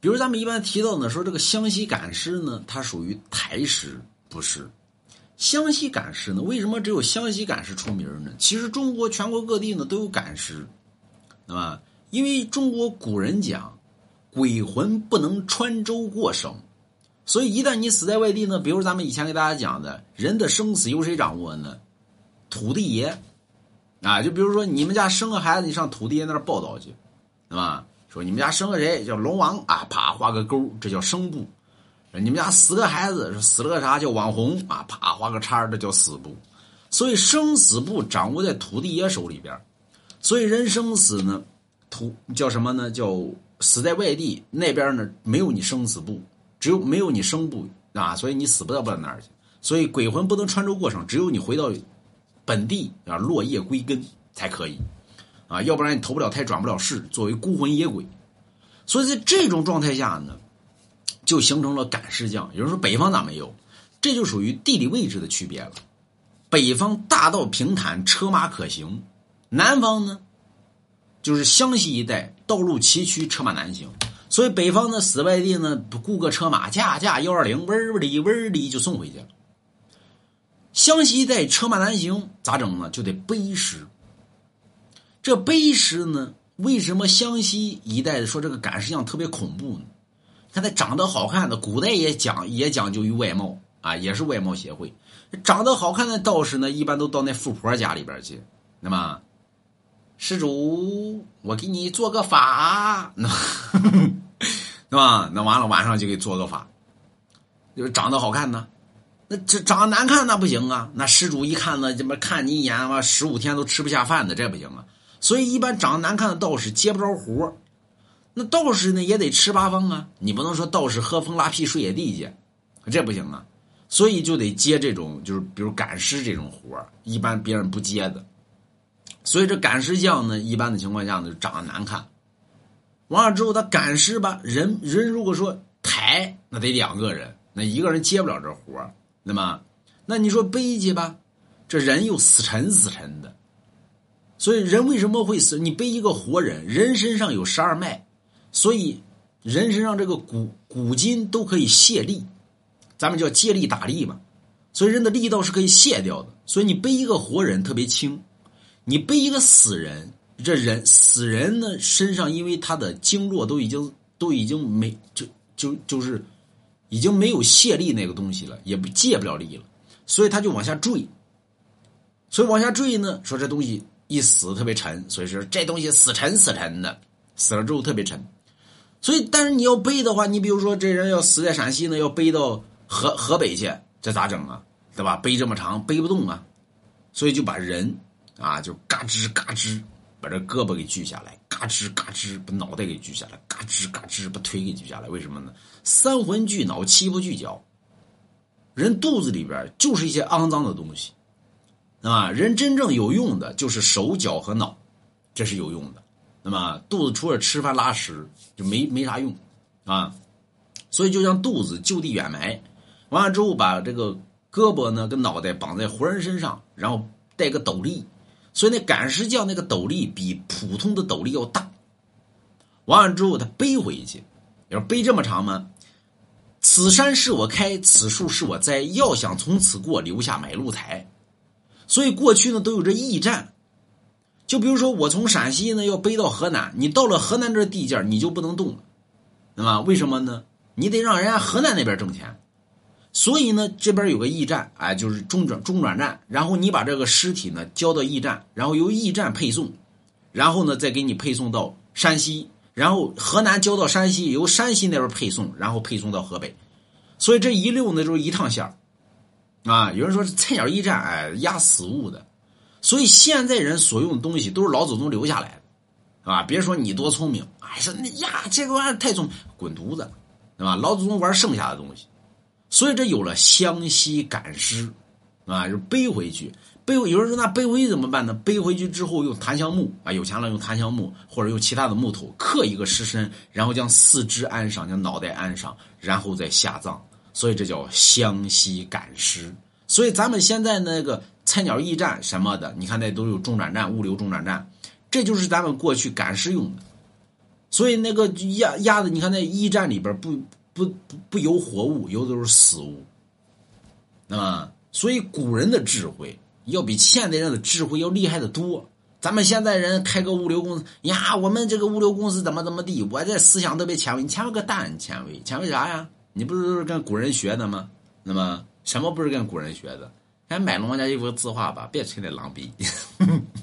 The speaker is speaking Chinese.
比如咱们一般提到呢，说这个湘西赶尸呢，它属于台尸，不是。湘西赶尸呢，为什么只有湘西赶尸出名呢？其实中国全国各地呢都有赶尸，对吧？因为中国古人讲，鬼魂不能穿州过省，所以一旦你死在外地呢，比如咱们以前给大家讲的，人的生死由谁掌握呢？土地爷，啊，就比如说你们家生个孩子，你上土地爷那儿报道去，对吧？说你们家生个谁叫龙王啊？啪画个勾，这叫生部。你们家死个孩子，死了个啥叫网红啊？啪画个叉，这叫死部。所以生死簿掌握在土地爷手里边。所以人生死呢，土叫什么呢？叫死在外地那边呢，没有你生死簿，只有没有你生部啊，所以你死不到不到哪儿去。所以鬼魂不能穿州过省，只有你回到本地啊，落叶归根才可以。啊，要不然你投不了胎，转不了世，作为孤魂野鬼。所以在这种状态下呢，就形成了赶尸匠。有人说北方咋没有？这就属于地理位置的区别了。北方大道平坦，车马可行；南方呢，就是湘西一带道路崎岖，车马难行。所以北方的死外地呢，雇个车马，驾驾幺二零，嗡儿哩嗡儿哩就送回去了。湘西一带车马难行，咋整呢？就得背尸。这碑石呢？为什么湘西一带的说这个赶尸匠特别恐怖呢？看他长得好看的，古代也讲也讲究于外貌啊，也是外貌协会。长得好看的道士呢，一般都到那富婆家里边去。那么，施主，我给你做个法，那是吧？那完了，晚上就给做个法。就是长得好看呢，那这长得难看那不行啊。那施主一看呢，这么看你一眼嘛，十五天都吃不下饭的，这不行啊。所以，一般长得难看的道士接不着活那道士呢也得吃八方啊，你不能说道士喝风拉屁睡野地去，这不行啊。所以就得接这种，就是比如赶尸这种活一般别人不接的。所以这赶尸匠呢，一般的情况下呢就长得难看。完了之后，他赶尸吧，人人如果说抬，那得两个人，那一个人接不了这活那么，那你说背去吧，这人又死沉死沉的。所以人为什么会死？你背一个活人，人身上有十二脉，所以人身上这个骨骨筋都可以卸力，咱们叫借力打力嘛。所以人的力道是可以卸掉的。所以你背一个活人特别轻，你背一个死人，这人死人呢身上因为他的经络都已经都已经没就就就是已经没有卸力那个东西了，也不借不了力了，所以他就往下坠。所以往下坠呢，说这东西。一死特别沉，所以说这东西死沉死沉的，死了之后特别沉。所以，但是你要背的话，你比如说这人要死在陕西呢，要背到河河北去，这咋整啊？对吧？背这么长，背不动啊。所以就把人啊，就嘎吱嘎吱把这胳膊给锯下来，嘎吱嘎吱把脑袋给锯下来，嘎吱嘎吱把腿给锯下来。为什么呢？三魂聚脑，七不聚脚。人肚子里边就是一些肮脏的东西。那么人真正有用的就是手脚和脑，这是有用的。那么肚子除了吃饭拉屎就没没啥用啊，所以就将肚子就地掩埋，完了之后把这个胳膊呢跟脑袋绑在活人身上，然后戴个斗笠，所以那赶尸匠那个斗笠比普通的斗笠要大。完了之后他背回去，要背这么长吗？此山是我开，此树是我栽，要想从此过，留下买路财。所以过去呢都有这驿站，就比如说我从陕西呢要背到河南，你到了河南这地界你就不能动了，那么为什么呢？你得让人家河南那边挣钱，所以呢这边有个驿站，哎，就是中转中转站，然后你把这个尸体呢交到驿站，然后由驿站配送，然后呢再给你配送到山西，然后河南交到山西，由山西那边配送，然后配送到河北，所以这一溜呢就是一趟线儿。啊，有人说是菜鸟驿站，哎，压死物的，所以现在人所用的东西都是老祖宗留下来的，啊，别说你多聪明，哎，说那呀，这个玩意儿太聪明，滚犊子，对吧？老祖宗玩剩下的东西，所以这有了湘西赶尸，啊，就背回去，背回。有人说那背回去怎么办呢？背回去之后用檀香木，啊，有钱了用檀香木，或者用其他的木头刻一个尸身，然后将四肢安上，将脑袋安上，然后再下葬。所以这叫湘西赶尸。所以咱们现在那个菜鸟驿站什么的，你看那都有中转站、物流中转站，这就是咱们过去赶尸用的。所以那个鸭鸭子，你看那驿站里边不不不不有活物，有的都是死物，那么所以古人的智慧要比现代人的智慧要厉害的多。咱们现在人开个物流公司呀，我们这个物流公司怎么怎么地，我这思想特别前卫。你前卫个蛋，前卫前卫啥呀？你不是都是跟古人学的吗？那么什么不是跟古人学的？还买龙王家衣服字画吧，别吹那狼逼。